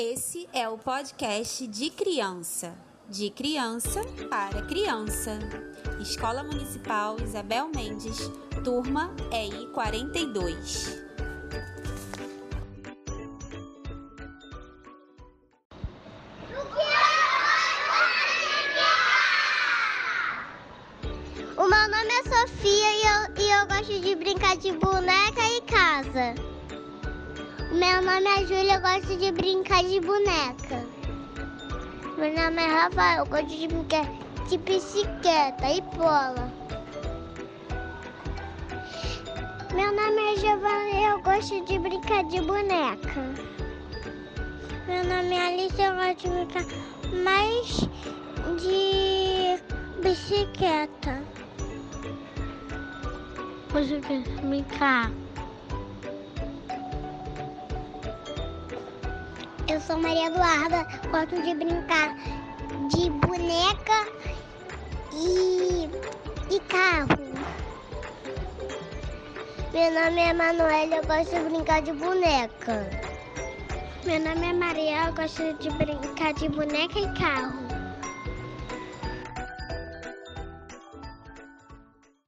Esse é o podcast de criança, de criança para criança. Escola Municipal Isabel Mendes, turma EI 42. O meu nome é Sofia e eu, e eu gosto de brincar de boneca e casa. Meu nome é Júlia, eu gosto de brincar de boneca. Meu nome é Rafael, eu gosto de brincar de bicicleta e bola. Meu nome é Giovanna e eu gosto de brincar de boneca. Meu nome é Alice, eu gosto de brincar mais de bicicleta. Você quer brincar? Eu sou Maria Eduarda, gosto de brincar de boneca e, e carro. Meu nome é Manuela, eu gosto de brincar de boneca. Meu nome é Maria, eu gosto de brincar de boneca e carro.